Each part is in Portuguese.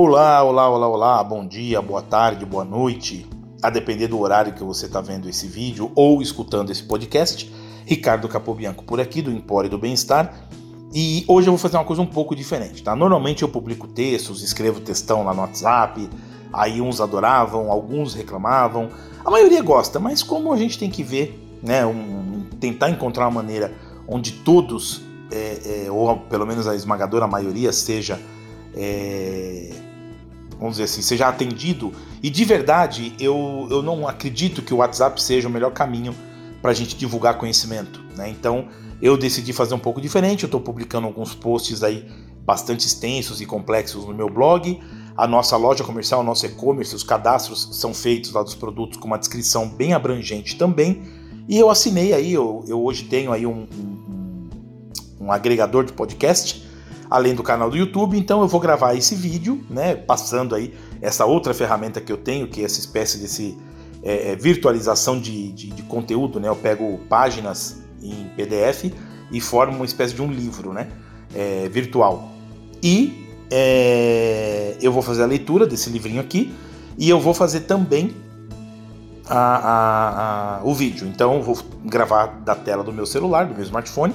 Olá, olá, olá, olá, bom dia, boa tarde, boa noite, a depender do horário que você está vendo esse vídeo ou escutando esse podcast. Ricardo Capobianco por aqui, do Empório do Bem-Estar. E hoje eu vou fazer uma coisa um pouco diferente, tá? Normalmente eu publico textos, escrevo textão lá no WhatsApp, aí uns adoravam, alguns reclamavam, a maioria gosta, mas como a gente tem que ver, né, um, tentar encontrar uma maneira onde todos, é, é, ou pelo menos a esmagadora maioria, seja é, vamos dizer assim, seja atendido. E de verdade, eu, eu não acredito que o WhatsApp seja o melhor caminho para a gente divulgar conhecimento. Né? Então eu decidi fazer um pouco diferente. Eu estou publicando alguns posts aí bastante extensos e complexos no meu blog. A nossa loja comercial, o nosso e-commerce, os cadastros são feitos lá dos produtos com uma descrição bem abrangente também. E eu assinei aí, eu, eu hoje tenho aí um, um, um agregador de podcast além do canal do YouTube. Então eu vou gravar esse vídeo, né, passando aí essa outra ferramenta que eu tenho, que é essa espécie desse é, é virtualização de, de, de, conteúdo, né? Eu pego páginas em PDF e formo uma espécie de um livro, né, é, virtual. E é, eu vou fazer a leitura desse livrinho aqui e eu vou fazer também a, a, a, o vídeo. Então eu vou gravar da tela do meu celular, do meu smartphone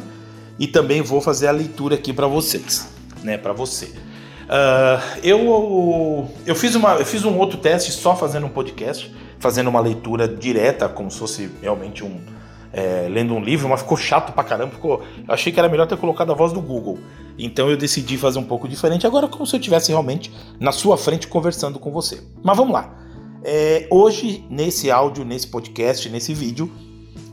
e também vou fazer a leitura aqui para vocês, né, para você. Uh, eu, eu, fiz uma, eu fiz um outro teste só fazendo um podcast, fazendo uma leitura direta, como se fosse realmente um. É, lendo um livro, mas ficou chato pra caramba. Ficou, achei que era melhor ter colocado a voz do Google. Então eu decidi fazer um pouco diferente, agora como se eu estivesse realmente na sua frente conversando com você. Mas vamos lá. É, hoje, nesse áudio, nesse podcast, nesse vídeo,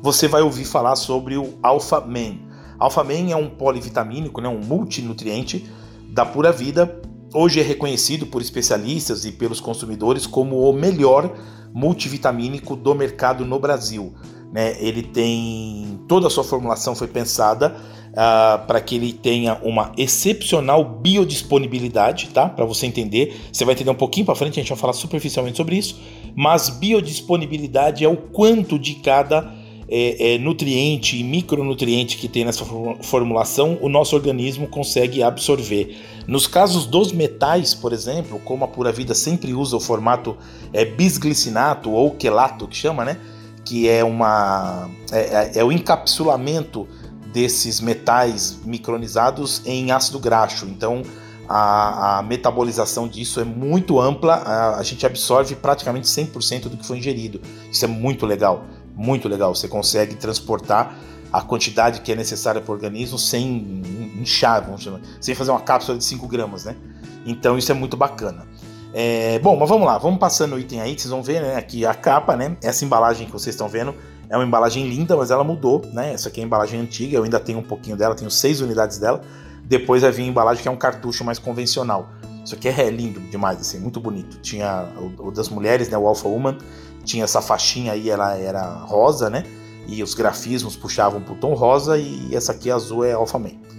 você vai ouvir falar sobre o Alpha Man. Alpha-Man é um polivitamínico, né, um multinutriente da pura vida. Hoje é reconhecido por especialistas e pelos consumidores como o melhor multivitamínico do mercado no Brasil. Né? Ele tem toda a sua formulação foi pensada uh, para que ele tenha uma excepcional biodisponibilidade, tá? Para você entender, você vai entender um pouquinho para frente, a gente vai falar superficialmente sobre isso. Mas biodisponibilidade é o quanto de cada é, é, nutriente e micronutriente que tem nessa formulação, o nosso organismo consegue absorver. Nos casos dos metais, por exemplo, como a Pura Vida sempre usa o formato é, bisglicinato ou quelato, que chama, né? Que é, uma, é, é, é o encapsulamento desses metais micronizados em ácido graxo. Então, a, a, metabolização disso é muito ampla, a, a gente absorve praticamente 100% do que foi ingerido. Isso é muito legal muito legal. Você consegue transportar a quantidade que é necessária para o organismo sem inchar, vamos chamar, sem fazer uma cápsula de 5 gramas, né? Então isso é muito bacana. É, bom, mas vamos lá, vamos passando o item aí, vocês vão ver, né? Aqui a capa, né? Essa embalagem que vocês estão vendo é uma embalagem linda, mas ela mudou, né? Essa aqui é a embalagem antiga, eu ainda tenho um pouquinho dela, tenho seis unidades dela. Depois vai vir a embalagem que é um cartucho mais convencional. Isso aqui é lindo demais, assim, muito bonito. Tinha o, o das mulheres, né? O Alpha Woman tinha essa faixinha aí, ela era rosa, né? E os grafismos puxavam para o tom rosa e essa aqui azul é Alpha Man.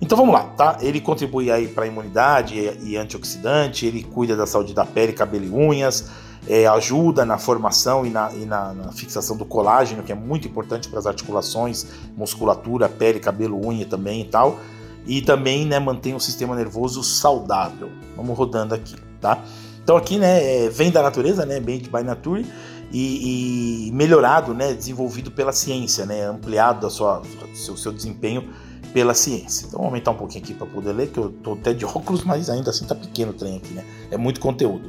Então vamos lá, tá? Ele contribui aí para a imunidade e, antioxidante, ele cuida da saúde da pele, cabelo e unhas, é, ajuda na formação e, na, e na, na, fixação do colágeno, que é muito importante para as articulações, musculatura, pele, cabelo, unha também e tal. E também né, mantém o sistema nervoso saudável. Vamos rodando aqui, tá? Então aqui, né, é, vem da natureza, né, made by nature e, e, melhorado, né, desenvolvido pela ciência, né, ampliado a sua seu, seu desempenho pela ciência. Então vou aumentar um pouquinho aqui para poder ler, que eu tô até de óculos, mas ainda assim tá pequeno o trem aqui, né? É muito conteúdo.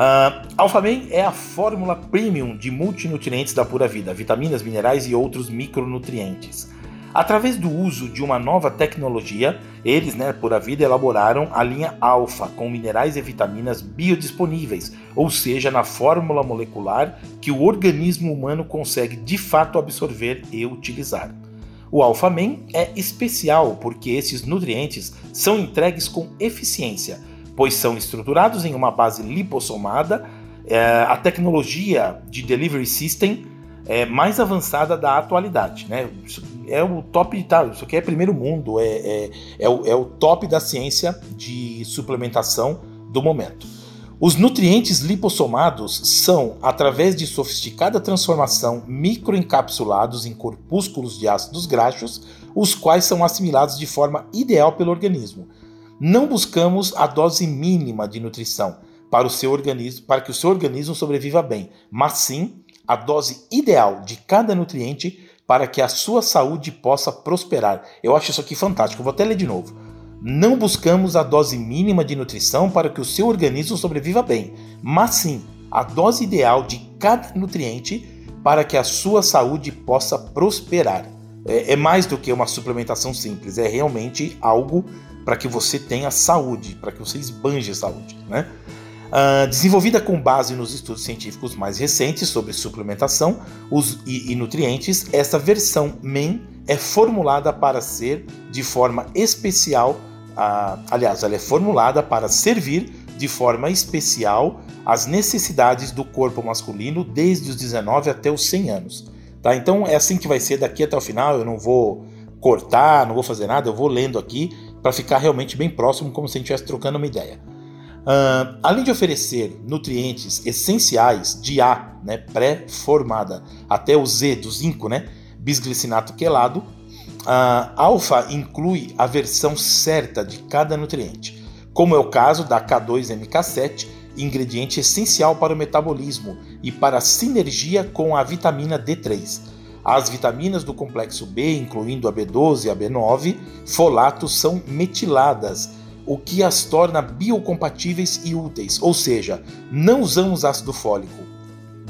Uh, é a fórmula premium de multinutrientes da pura vida, vitaminas, minerais e outros micronutrientes. Através do uso de uma nova tecnologia, eles, né, por a vida, elaboraram a linha Alpha com minerais e vitaminas biodisponíveis, ou seja, na fórmula molecular que o organismo humano consegue de fato absorver e utilizar. O Alpha Man é especial porque esses nutrientes são entregues com eficiência, pois são estruturados em uma base lipossomada. É, a tecnologia de delivery system é, mais avançada da atualidade. Né? É o top, tá, isso aqui é primeiro mundo, é, é, é, o, é o top da ciência de suplementação do momento. Os nutrientes lipossomados são, através de sofisticada transformação, microencapsulados em corpúsculos de ácidos graxos, os quais são assimilados de forma ideal pelo organismo. não buscamos a dose mínima de nutrição para o seu organismo, para que o seu organismo sobreviva bem, mas sim a dose ideal de cada nutriente para que a sua saúde possa prosperar. Eu acho isso aqui fantástico. vou até ler de novo. Não buscamos a dose mínima de nutrição para que o seu organismo sobreviva bem, mas sim a dose ideal de cada nutriente para que a sua saúde possa prosperar. É, é mais do que uma suplementação simples, é realmente algo para que você tenha saúde, para que você esbanje saúde. Né? Uh, desenvolvida com base nos estudos científicos mais recentes sobre suplementação os, e, e nutrientes, essa versão MEN é formulada para ser de forma especial, uh, aliás, ela é formulada para servir de forma especial às necessidades do corpo masculino desde os 19 até os 100 anos. Tá? Então é assim que vai ser daqui até o final. Eu não vou cortar, não vou fazer nada, eu vou lendo aqui para ficar realmente bem próximo, como se a gente estivesse trocando uma ideia. Uh, além de oferecer nutrientes essenciais de A, né, pré-formada, até o Z do zinco, né, bisglicinato quelado, uh, alfa inclui a versão certa de cada nutriente, como é o caso da K2MK7, ingrediente essencial para o metabolismo e para a sinergia com a vitamina D3. As vitaminas do complexo B, incluindo a B12 e a B9, folatos, são metiladas, o que as torna biocompatíveis e úteis, ou seja, não usamos ácido fólico,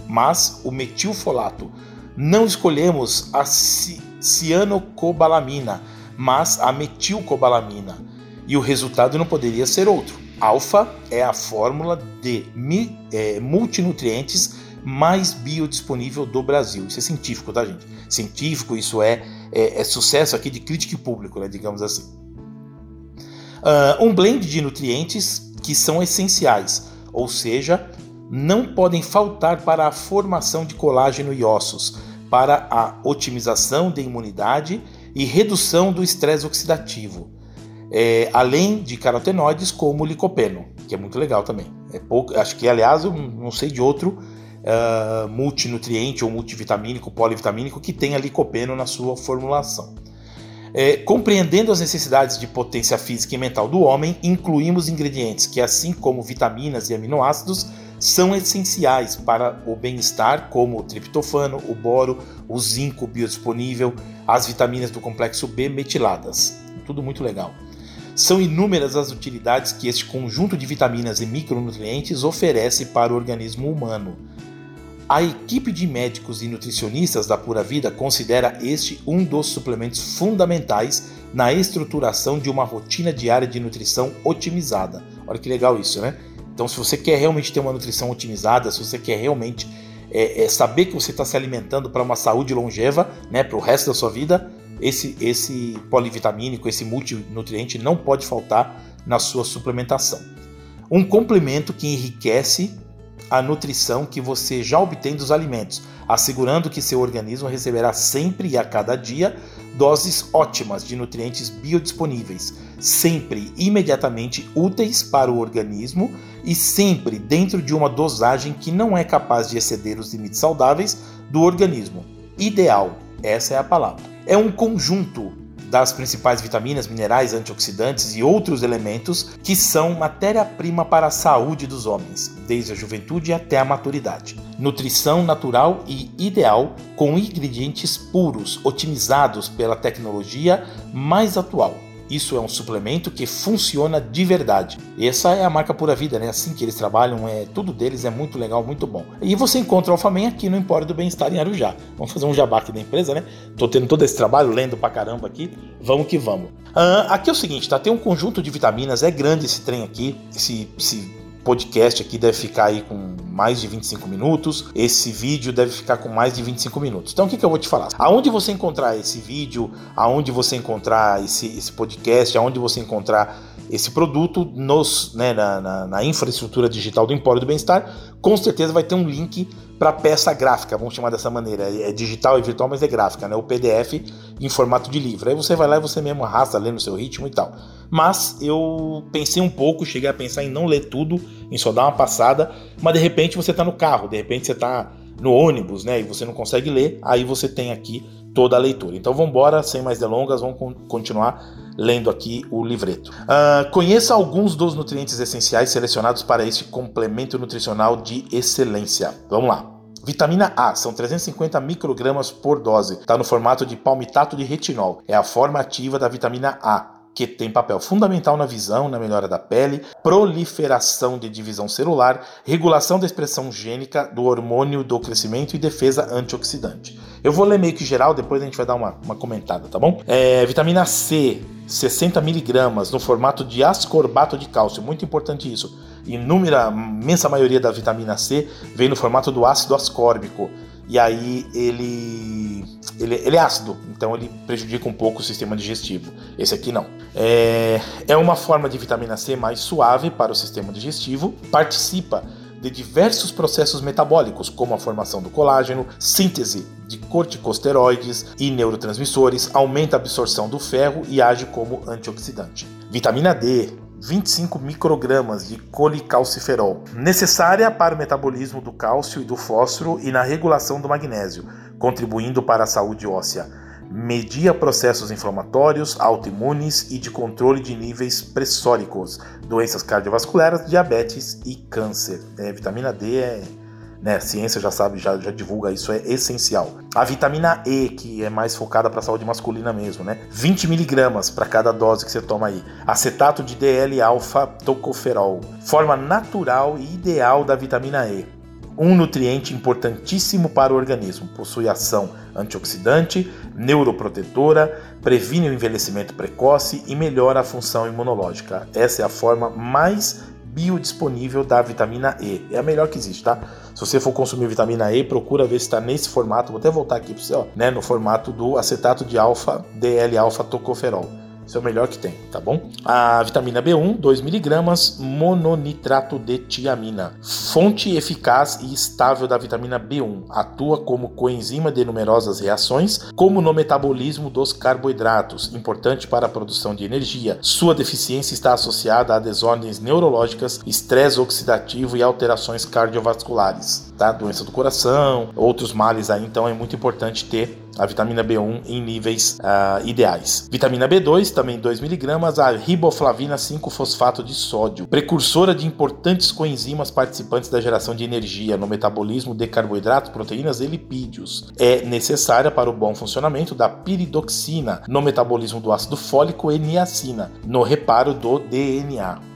mas o metilfolato. Não escolhemos a cianocobalamina, mas a metilcobalamina, e o resultado não poderia ser outro. Alfa é a fórmula de é, multinutrientes mais biodisponível do Brasil. Isso é científico, tá, gente? Científico, isso é, é, é sucesso aqui de crítica e público, né, digamos assim. Uh, um blend de nutrientes que são essenciais, ou seja, não podem faltar para a formação de colágeno e ossos, para a otimização da imunidade e redução do estresse oxidativo, é, além de carotenoides como o licopeno, que é muito legal também. É pouco, acho que, aliás, eu não sei de outro uh, multinutriente ou multivitamínico, polivitamínico que tenha licopeno na sua formulação. É, compreendendo as necessidades de potência física e mental do homem, incluímos ingredientes que, assim como vitaminas e aminoácidos, são essenciais para o bem-estar, como o triptofano, o boro, o zinco biodisponível, as vitaminas do complexo B metiladas. Tudo muito legal. São inúmeras as utilidades que este conjunto de vitaminas e micronutrientes oferece para o organismo humano. A equipe de médicos e nutricionistas da Pura Vida considera este um dos suplementos fundamentais na estruturação de uma rotina diária de nutrição otimizada. Olha que legal isso, né? Então, se você quer realmente ter uma nutrição otimizada, se você quer realmente é, é, saber que você está se alimentando para uma saúde longeva, né, para o resto da sua vida, esse, esse polivitamínico, esse multinutriente não pode faltar na sua suplementação. Um complemento que enriquece a nutrição que você já obtém dos alimentos, assegurando que seu organismo receberá sempre e a cada dia doses ótimas de nutrientes biodisponíveis, sempre imediatamente úteis para o organismo e sempre dentro de uma dosagem que não é capaz de exceder os limites saudáveis do organismo. Ideal, essa é a palavra. É um conjunto das principais vitaminas, minerais, antioxidantes e outros elementos que são matéria-prima para a saúde dos homens, desde a juventude até a maturidade. Nutrição natural e ideal com ingredientes puros, otimizados pela tecnologia mais atual isso é um suplemento que funciona de verdade. Essa é a marca Pura Vida, né? Assim que eles trabalham, é tudo deles é muito legal, muito bom. E você encontra o Alfamen aqui no Empório do Bem-Estar em Arujá. Vamos fazer um jabá aqui da empresa, né? Tô tendo todo esse trabalho, lendo pra caramba aqui. Vamos que vamos. Uh, aqui é o seguinte, tá? Tem um conjunto de vitaminas, é grande esse trem aqui, esse, esse podcast aqui deve ficar aí com mais de 25 minutos. Esse vídeo deve ficar com mais de 25 minutos. Então o que, que eu vou te falar? Aonde você encontrar esse vídeo, aonde você encontrar esse, esse podcast, aonde você encontrar esse produto nos, né, na, na, na infraestrutura digital do Empório do Bem-Estar, com certeza vai ter um link para peça gráfica, vamos chamar dessa maneira. É digital e virtual, mas é gráfica, né? O PDF em formato de livro. Aí você vai lá e você mesmo arrasta, lê no seu ritmo e tal. Mas eu pensei um pouco, cheguei a pensar em não ler tudo, em só dar uma passada, mas de repente você está no carro, de repente você está no ônibus, né? E você não consegue ler, aí você tem aqui toda a leitura. Então vamos embora, sem mais delongas, vamos continuar lendo aqui o livreto. Uh, conheça alguns dos nutrientes essenciais selecionados para este complemento nutricional de excelência. Vamos lá. Vitamina A são 350 microgramas por dose. Está no formato de palmitato de retinol. É a forma ativa da vitamina A que tem papel fundamental na visão, na melhora da pele, proliferação de divisão celular, regulação da expressão gênica do hormônio do crescimento e defesa antioxidante. Eu vou ler meio que geral, depois a gente vai dar uma, uma comentada, tá bom? É, vitamina C, 60 miligramas, no formato de ascorbato de cálcio, muito importante isso. Inúmera, imensa maioria da vitamina C vem no formato do ácido ascórbico e aí ele, ele, ele, é ácido, então ele prejudica um pouco o sistema digestivo. Esse aqui não. É, é uma forma de vitamina C mais suave para o sistema digestivo, participa de diversos processos metabólicos, como a formação do colágeno, síntese de corticosteroides e neurotransmissores, aumenta a absorção do ferro e age como antioxidante. Vitamina D 25 microgramas de colicalciferol, necessária para o metabolismo do cálcio e do fósforo e na regulação do magnésio, contribuindo para a saúde óssea. Media processos inflamatórios, autoimunes e de controle de níveis pressóricos, doenças cardiovasculares, diabetes e câncer. É, vitamina D é né? A ciência já sabe, já, já divulga isso, é essencial. A vitamina E, que é mais focada para a saúde masculina mesmo, né? 20 miligramas para cada dose que você toma aí. Acetato de DL-alfa-tocoferol, forma natural e ideal da vitamina E. Um nutriente importantíssimo para o organismo. Possui ação antioxidante, neuroprotetora, previne o envelhecimento precoce e melhora a função imunológica. Essa é a forma mais biodisponível da vitamina E. É a melhor que existe, tá? Se você for consumir vitamina E, procura ver se está nesse formato. Vou até voltar aqui para você, ó, né? No formato do acetato de alfa, DL-alfa tocoferol. Isso é o melhor que tem, tá bom? A vitamina B1, 2mg, mononitrato de tiamina. Fonte eficaz e estável da vitamina B1. Atua como coenzima de numerosas reações, como no metabolismo dos carboidratos, importante para a produção de energia. Sua deficiência está associada a desordens neurológicas, estresse oxidativo e alterações cardiovasculares, tá? Doença do coração, outros males aí, então é muito importante ter a vitamina B1 em níveis uh, ideais. Vitamina B2, também 2mg, a riboflavina 5-fosfato de sódio, precursora de importantes coenzimas participantes da geração de energia no metabolismo de carboidratos, proteínas e lipídios. É necessária para o bom funcionamento da piridoxina no metabolismo do ácido fólico e niacina no reparo do DNA.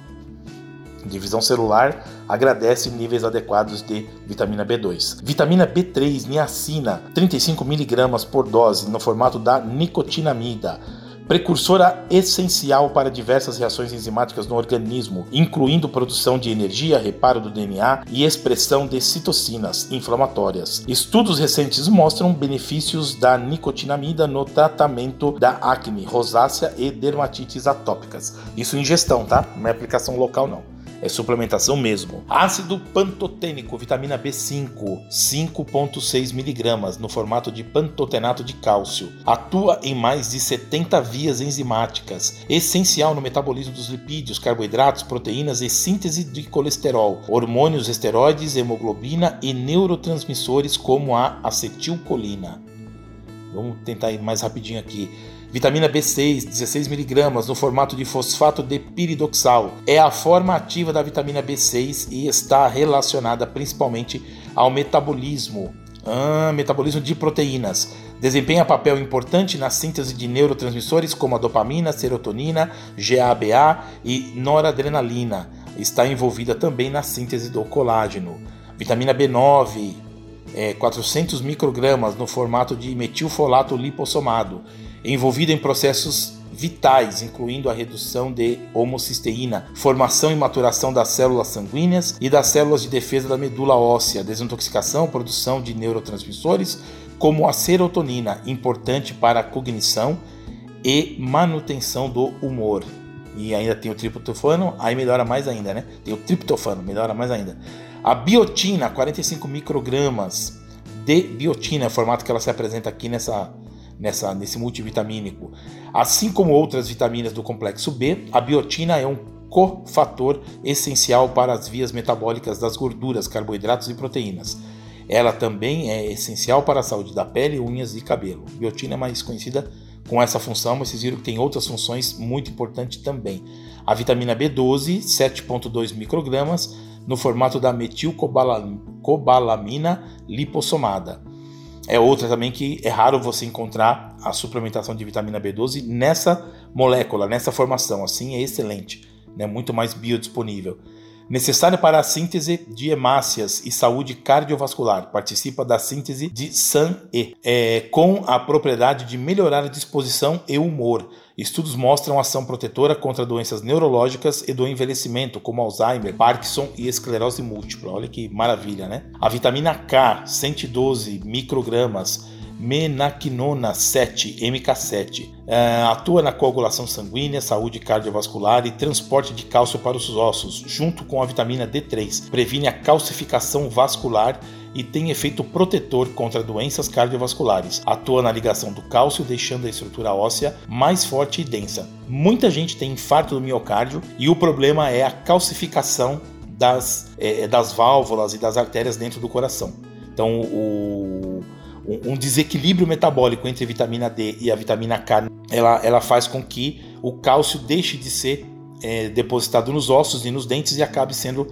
Divisão celular agradece níveis adequados de vitamina B2. Vitamina B3, niacina, 35mg por dose, no formato da nicotinamida. Precursora essencial para diversas reações enzimáticas no organismo, incluindo produção de energia, reparo do DNA e expressão de citocinas inflamatórias. Estudos recentes mostram benefícios da nicotinamida no tratamento da acne, rosácea e dermatites atópicas. Isso em gestão, tá? Não é aplicação local não é suplementação mesmo. Ácido pantotênico, vitamina B5, 5,6 miligramas, no formato de pantotenato de cálcio. Atua em mais de 70 vias enzimáticas, essencial no metabolismo dos lipídios, carboidratos, proteínas e síntese de colesterol, hormônios, esteroides, hemoglobina e neurotransmissores como a acetilcolina. Vamos tentar ir mais rapidinho aqui. Vitamina B6, 16mg, no formato de fosfato de piridoxal. É a forma ativa da vitamina B6 e está relacionada principalmente ao metabolismo. Ah, metabolismo de proteínas. Desempenha papel importante na síntese de neurotransmissores como a dopamina, serotonina, GABA e noradrenalina. Está envolvida também na síntese do colágeno. Vitamina B9, é, 400 microgramas no formato de metilfolato lipossomado envolvida em processos vitais, incluindo a redução de homocisteína, formação e maturação das células sanguíneas e das células de defesa da medula óssea, desintoxicação, produção de neurotransmissores, como a serotonina, importante para a cognição e manutenção do humor. E ainda tem o triptofano, aí melhora mais ainda, né? Tem o triptofano, melhora mais ainda. A biotina, 45 microgramas de biotina, é o formato que ela se apresenta aqui nessa nessa, nesse multivitamínico. Assim como outras vitaminas do complexo B, a biotina é um cofator essencial para as vias metabólicas das gorduras, carboidratos e proteínas. Ela também é essencial para a saúde da pele, unhas e cabelo. Biotina é mais conhecida com essa função, mas vocês viram que tem outras funções muito importantes também. A vitamina B12, 7,2 microgramas, no formato da metilcobalamina lipossomada. É outra também que é raro você encontrar a suplementação de vitamina B12 nessa molécula, nessa formação. Assim é excelente, né? muito mais biodisponível necessária para a síntese de hemácias e saúde cardiovascular. Participa da síntese de SAN-E, é, com a propriedade de melhorar a disposição e humor. Estudos mostram ação protetora contra doenças neurológicas e do envelhecimento, como Alzheimer, Parkinson e esclerose múltipla. Olha que maravilha, né? A vitamina K, 112 microgramas, menaquinona 7, MK7. Uh, atua na coagulação sanguínea, saúde cardiovascular e transporte de cálcio para os ossos, junto com a vitamina D3. Previne a calcificação vascular e tem efeito protetor contra doenças cardiovasculares. Atua na ligação do cálcio, deixando a estrutura óssea mais forte e densa. Muita gente tem infarto do miocárdio e o problema é a calcificação das, é, das válvulas e das artérias dentro do coração. Então, o, um desequilíbrio metabólico entre a vitamina D e a vitamina K, ela, ela faz com que o cálcio deixe de ser é, depositado nos ossos e nos dentes e acabe sendo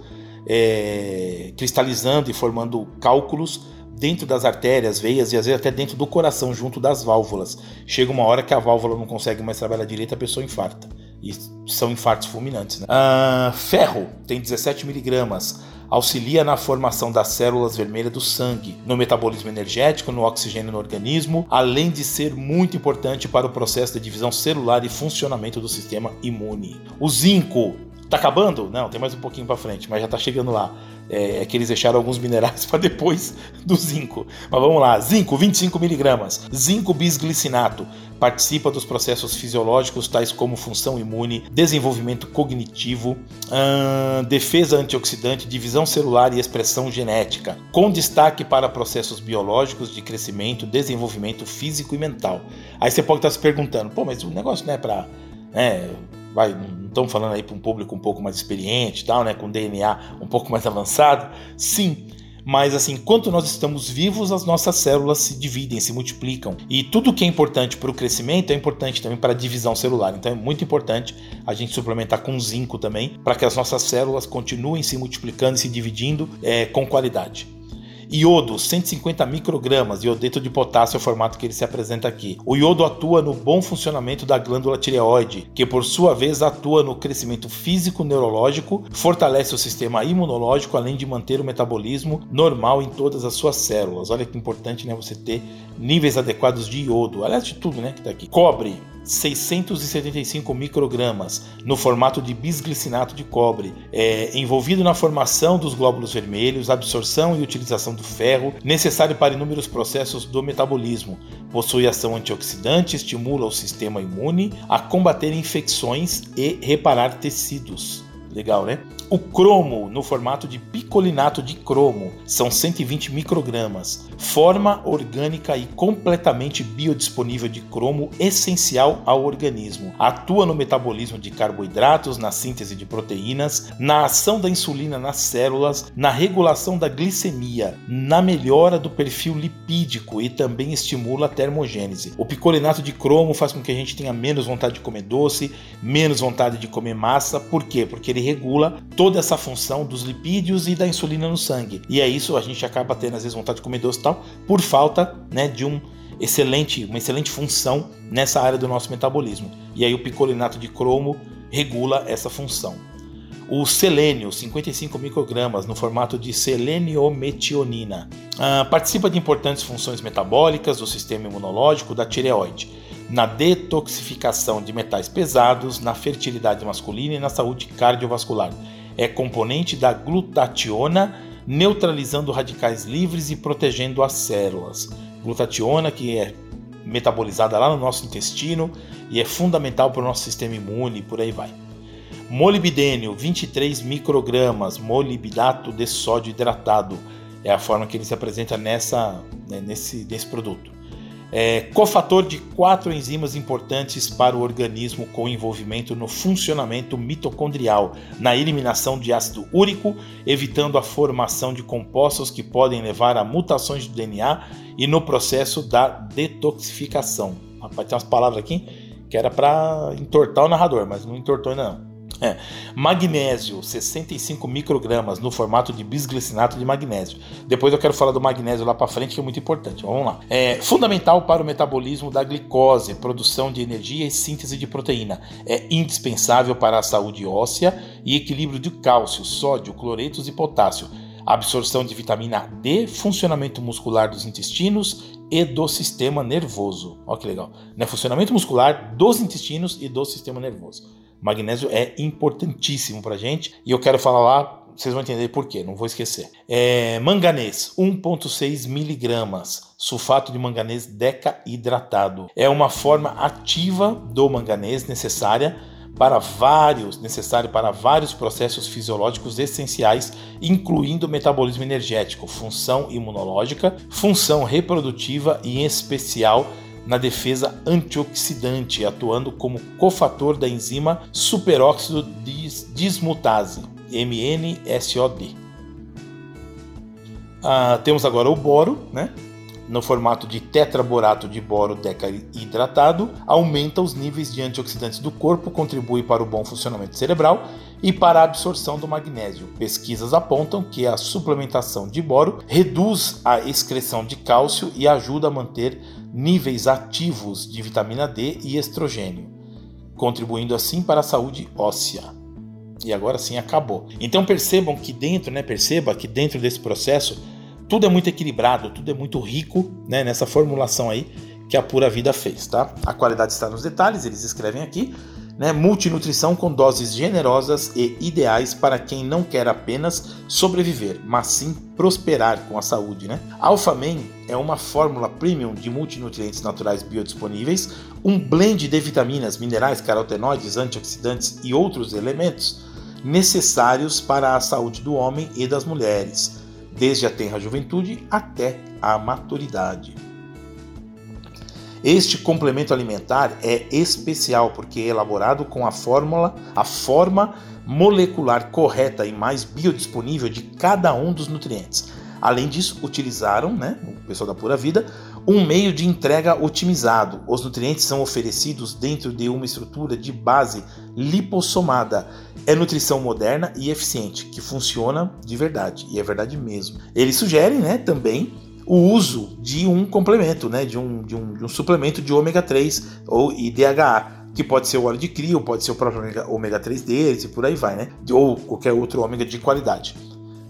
é, cristalizando e formando cálculos dentro das artérias, veias e às vezes até dentro do coração, junto das válvulas. Chega uma hora que a válvula não consegue mais trabalhar direito, a pessoa infarta. E são infartos fulminantes. Né? Ah, ferro tem 17 miligramas auxilia na formação das células vermelhas do sangue, no metabolismo energético, no oxigênio no organismo, além de ser muito importante para o processo de divisão celular e funcionamento do sistema imune. O zinco Tá acabando? Não, tem mais um pouquinho para frente, mas já tá chegando lá. É, é que eles deixaram alguns minerais para depois do zinco. Mas vamos lá, zinco, 25 miligramas. Zinco bisglicinato participa dos processos fisiológicos tais como função imune, desenvolvimento cognitivo, hum, defesa antioxidante, divisão celular e expressão genética, com destaque para processos biológicos de crescimento, desenvolvimento físico e mental. Aí você pode estar se perguntando, pô, mas o negócio não é para né, vai, estamos falando aí para um público um pouco mais experiente, tal, né, com DNA um pouco mais avançado. Sim, mas assim, enquanto nós estamos vivos, as nossas células se dividem, se multiplicam. E tudo que é importante para o crescimento é importante também para a divisão celular. Então é muito importante a gente suplementar com zinco também, para que as nossas células continuem se multiplicando e se dividindo é, com qualidade. Iodo, 150 microgramas, iodeto de potássio é o formato que ele se apresenta aqui. O iodo atua no bom funcionamento da glândula tireoide, que por sua vez atua no crescimento físico neurológico, fortalece o sistema imunológico, além de manter o metabolismo normal em todas as suas células. Olha que importante, né, você ter níveis adequados de iodo, aliás de tudo, né, que tá aqui. Cobre, 675 microgramas no formato de bisglicinato de cobre, é, envolvido na formação dos glóbulos vermelhos, absorção e utilização do ferro, necessário para inúmeros processos do metabolismo. Possui ação antioxidante, estimula o sistema imune a combater infecções e reparar tecidos. Legal, né? O cromo, no formato de picolinato de cromo, são 120 microgramas. Forma orgânica e completamente biodisponível de cromo, essencial ao organismo. Atua no metabolismo de carboidratos, na síntese de proteínas, na ação da insulina nas células, na regulação da glicemia, na melhora do perfil lipídico e também estimula a termogênese. O picolinato de cromo faz com que a gente tenha menos vontade de comer doce, menos vontade de comer massa. Por quê? Porque ele regula toda essa função dos lipídios e da insulina no sangue. E é isso, a gente acaba tendo às vezes vontade de comer doce e tal, por falta né, de um excelente, uma excelente função nessa área do nosso metabolismo. E aí o picolinato de cromo regula essa função. O selênio, 55 microgramas, no formato de seleniometionina, uh, participa de importantes funções metabólicas do sistema imunológico da tireoide na detoxificação de metais pesados, na fertilidade masculina e na saúde cardiovascular. É componente da glutationa, neutralizando radicais livres e protegendo as células. Glutationa que é metabolizada lá no nosso intestino e é fundamental para o nosso sistema imune e por aí vai. Molibdênio, 23 microgramas, molibdato de sódio hidratado. É a forma que ele se apresenta nessa, né, nesse, nesse produto é, cofator de quatro enzimas importantes para o organismo com envolvimento no funcionamento mitocondrial, na eliminação de ácido úrico, evitando a formação de compostos que podem levar a mutações do DNA e no processo da detoxificação. Rapaz, tem umas palavras aqui que era para entortar o narrador, mas não entortou ainda não. Magnésio, 65 microgramas no formato de bisglicinato de magnésio. Depois eu quero falar do magnésio lá para frente, que é muito importante. Vamos lá. É fundamental para o metabolismo da glicose, produção de energia e síntese de proteína. É indispensável para a saúde óssea e equilíbrio de cálcio, sódio, cloretos e potássio. Absorção de vitamina D, funcionamento muscular dos intestinos e do sistema nervoso. Olha que legal. Né? Funcionamento muscular dos intestinos e do sistema nervoso. Magnésio é importantíssimo para gente e eu quero falar lá, vocês vão entender por quê, não vou esquecer. É, manganês, 1,6 miligramas, sulfato de manganês deca-hidratado. É uma forma ativa do manganês necessária para vários necessário para vários processos fisiológicos essenciais, incluindo metabolismo energético, função imunológica, função reprodutiva e em especial na defesa antioxidante, atuando como cofator da enzima superóxido dismutase, MNSOD. Ah, temos agora o boro, né? no formato de tetraborato de boro decahidratado, aumenta os níveis de antioxidantes do corpo, contribui para o bom funcionamento cerebral e para a absorção do magnésio. Pesquisas apontam que a suplementação de boro reduz a excreção de cálcio e ajuda a manter níveis ativos de vitamina D e estrogênio, contribuindo assim para a saúde óssea. E agora sim acabou. Então percebam que dentro, né, perceba que dentro desse processo tudo é muito equilibrado, tudo é muito rico né, nessa formulação aí que a Pura Vida fez, tá? A qualidade está nos detalhes, eles escrevem aqui, né? Multinutrição com doses generosas e ideais para quem não quer apenas sobreviver, mas sim prosperar com a saúde, né? Alpha-Man é uma fórmula premium de multinutrientes naturais biodisponíveis, um blend de vitaminas, minerais, carotenoides, antioxidantes e outros elementos necessários para a saúde do homem e das mulheres desde a tenra juventude até a maturidade. Este complemento alimentar é especial porque é elaborado com a fórmula, a forma molecular correta e mais biodisponível de cada um dos nutrientes. Além disso, utilizaram, né, o pessoal da Pura Vida, um meio de entrega otimizado. Os nutrientes são oferecidos dentro de uma estrutura de base lipossomada. É nutrição moderna e eficiente, que funciona de verdade, e é verdade mesmo. Eles sugerem né, também o uso de um complemento, né, de, um, de, um, de um suplemento de ômega 3 ou IDHA, que pode ser o óleo de crio, pode ser o próprio ômega 3 deles e por aí vai, né? Ou qualquer outro ômega de qualidade.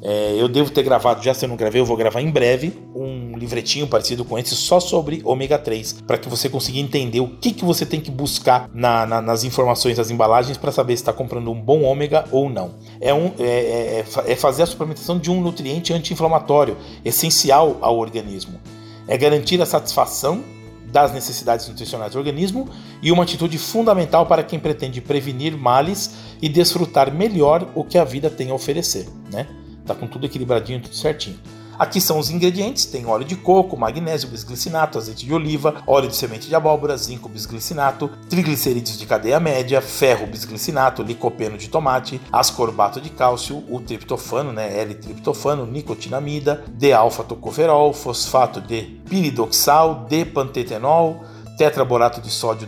É, eu devo ter gravado, já se eu não gravei, eu vou gravar em breve um livretinho parecido com esse só sobre ômega 3, para que você consiga entender o que, que você tem que buscar na, na, nas informações das embalagens para saber se está comprando um bom ômega ou não. É, um, é, é, é fazer a suplementação de um nutriente anti-inflamatório essencial ao organismo. É garantir a satisfação das necessidades nutricionais do organismo e uma atitude fundamental para quem pretende prevenir males e desfrutar melhor o que a vida tem a oferecer, né? Tá com tudo equilibradinho, tudo certinho. Aqui são os ingredientes: tem óleo de coco, magnésio, bisglicinato, azeite de oliva, óleo de semente de abóbora, zinco, bisglicinato, triglicerídeos de cadeia média, ferro, bisglicinato, licopeno de tomate, ascorbato de cálcio, o triptofano, né, L-triptofano, nicotinamida, D-alfa-tocoferol, fosfato de piridoxal, D-pantetenol, tetraborato de sódio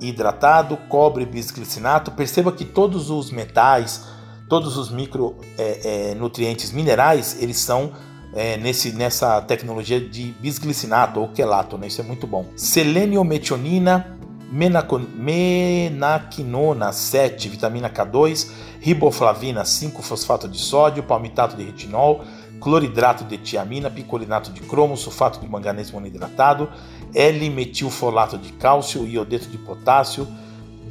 hidratado, cobre, bisglicinato. Perceba que todos os metais, todos os micronutrientes é, é, minerais, eles são é, nesse, nessa tecnologia de bisglicinato ou quelato, né? isso é muito bom. Seleniometionina, menaquinona 7, vitamina K2, riboflavina 5, fosfato de sódio, palmitato de retinol, cloridrato de tiamina, picolinato de cromo, sulfato de manganês monohidratado, L-metilfolato de cálcio, iodeto de potássio,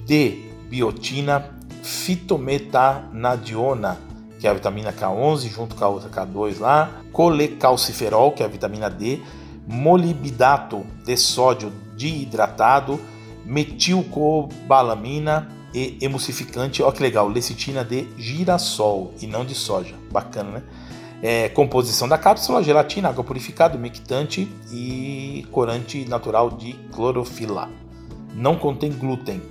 D, biotina, fitometanadiona, que é a vitamina K11, junto com a outra K2 lá, colecalciferol, que é a vitamina D, molibdato de sódio dihidratado, metilcobalamina e emulsificante, olha que legal, lecitina de girassol e não de soja, bacana, né? É, composição da cápsula, gelatina, água purificada, umectante e corante natural de clorofila. Não contém glúten.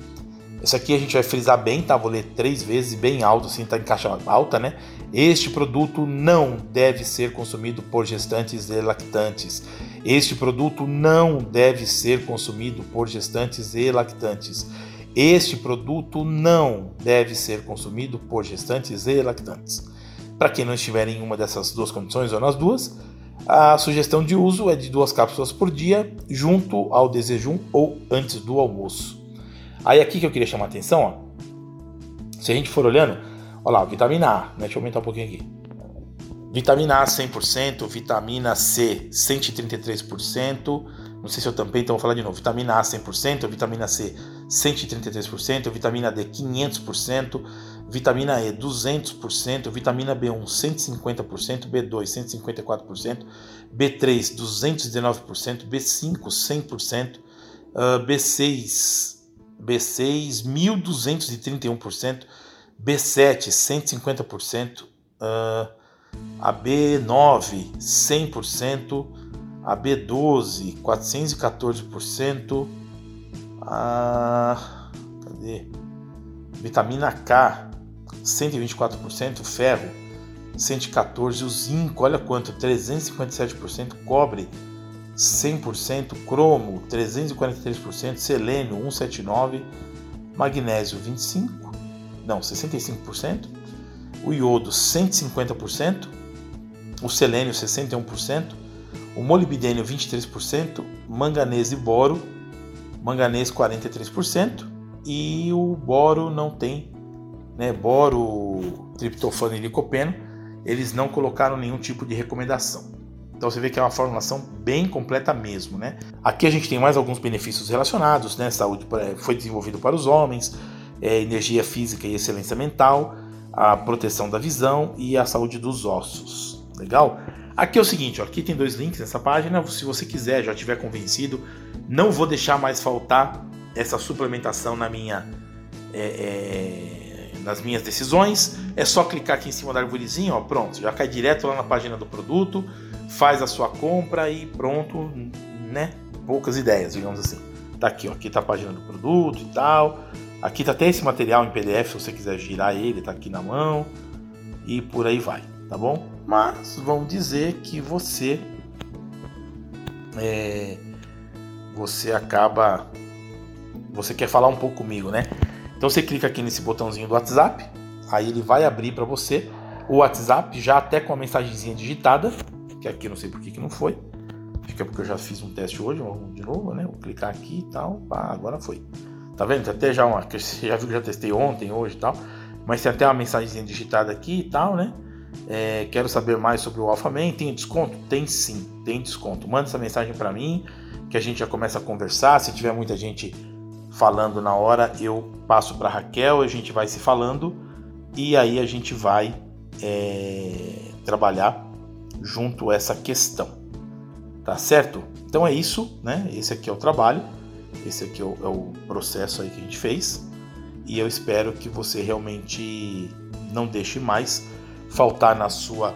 Isso aqui a gente vai frisar bem, tá? Vou ler três vezes, bem alto, assim, tá em caixa alta, né? Este produto não deve ser consumido por gestantes e lactantes. Este produto não deve ser consumido por gestantes e lactantes. Este produto não deve ser consumido por gestantes e lactantes. Para quem não estiver em uma dessas duas condições ou nas duas, a sugestão de uso é de duas cápsulas por dia, junto ao desejum ou antes do almoço. Aí aqui que eu queria chamar a atenção, ó. se a gente for olhando, olha lá, vitamina A, né? deixa eu aumentar um pouquinho aqui. Vitamina A 100%, vitamina C 133%, não sei se eu tampei, então vou falar de novo. Vitamina A 100%, vitamina C 133%, vitamina D 500%, vitamina E 200%, vitamina B1 150%, B2 154%, B3 219%, B5 100%, uh, B6 B6 1231%, B7 150%, uh, a B9 100%, a B12 414%, a cadê? Vitamina K 124%, ferro 114, o zinco, olha quanto, 357%, cobre 100%, cromo 343%, selênio 179, magnésio 25, não, 65%, o iodo 150%, o selênio 61%, o molibdênio 23%, manganês e boro, manganês 43% e o boro não tem, né, boro, triptofano e licopeno, eles não colocaram nenhum tipo de recomendação. Então você vê que é uma formulação bem completa mesmo, né? Aqui a gente tem mais alguns benefícios relacionados, né? Saúde foi desenvolvido para os homens, é, energia física e excelência mental, a proteção da visão e a saúde dos ossos. Legal? Aqui é o seguinte, ó, aqui tem dois links nessa página. Se você quiser, já tiver convencido, não vou deixar mais faltar essa suplementação na minha, é, é, nas minhas decisões. É só clicar aqui em cima da arvorezinha, ó, pronto, já cai direto lá na página do produto, faz a sua compra e pronto, né? Poucas ideias, digamos assim. Tá aqui, ó, aqui tá a página do produto e tal. Aqui tá até esse material em PDF, se você quiser girar ele, tá aqui na mão. E por aí vai, tá bom? Mas vamos dizer que você é, você acaba você quer falar um pouco comigo, né? Então você clica aqui nesse botãozinho do WhatsApp, aí ele vai abrir para você o WhatsApp já até com a mensagenzinha digitada, que aqui não sei por que, que não foi. Acho que é porque eu já fiz um teste hoje, de novo, né? Vou clicar aqui e tal, pá, agora foi. Tá vendo? Até já uma, já viu que eu já testei ontem, hoje e tal, mas tem até uma mensagenzinha digitada aqui e tal, né? É, quero saber mais sobre o AlphaMan. Tem desconto? Tem sim, tem desconto. Manda essa mensagem para mim que a gente já começa a conversar. Se tiver muita gente falando na hora, eu passo para Raquel, a gente vai se falando e aí a gente vai é, trabalhar junto a essa questão. Tá certo? Então é isso, né? Esse aqui é o trabalho, esse aqui é o, é o processo aí que a gente fez e eu espero que você realmente não deixe mais faltar na sua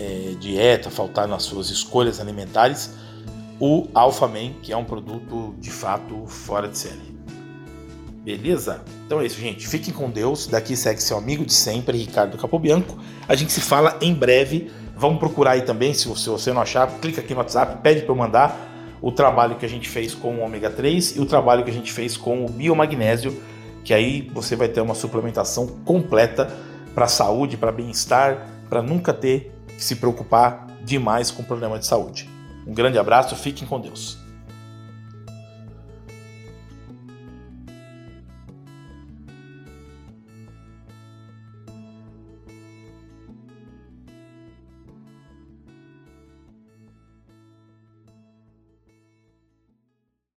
é, dieta, faltar nas suas escolhas alimentares o Alpha Man, que é um produto de fato fora de série. Beleza? Então é isso, gente. Fiquem com Deus. Daqui segue seu amigo de sempre, Ricardo Capobianco. A gente se fala em breve. Vamos procurar aí também, se você não achar, clica aqui no WhatsApp, pede para eu mandar o trabalho que a gente fez com o ômega 3 e o trabalho que a gente fez com o biomagnésio, que aí você vai ter uma suplementação completa para saúde, para bem-estar, para nunca ter que se preocupar demais com problema de saúde. Um grande abraço, fiquem com Deus.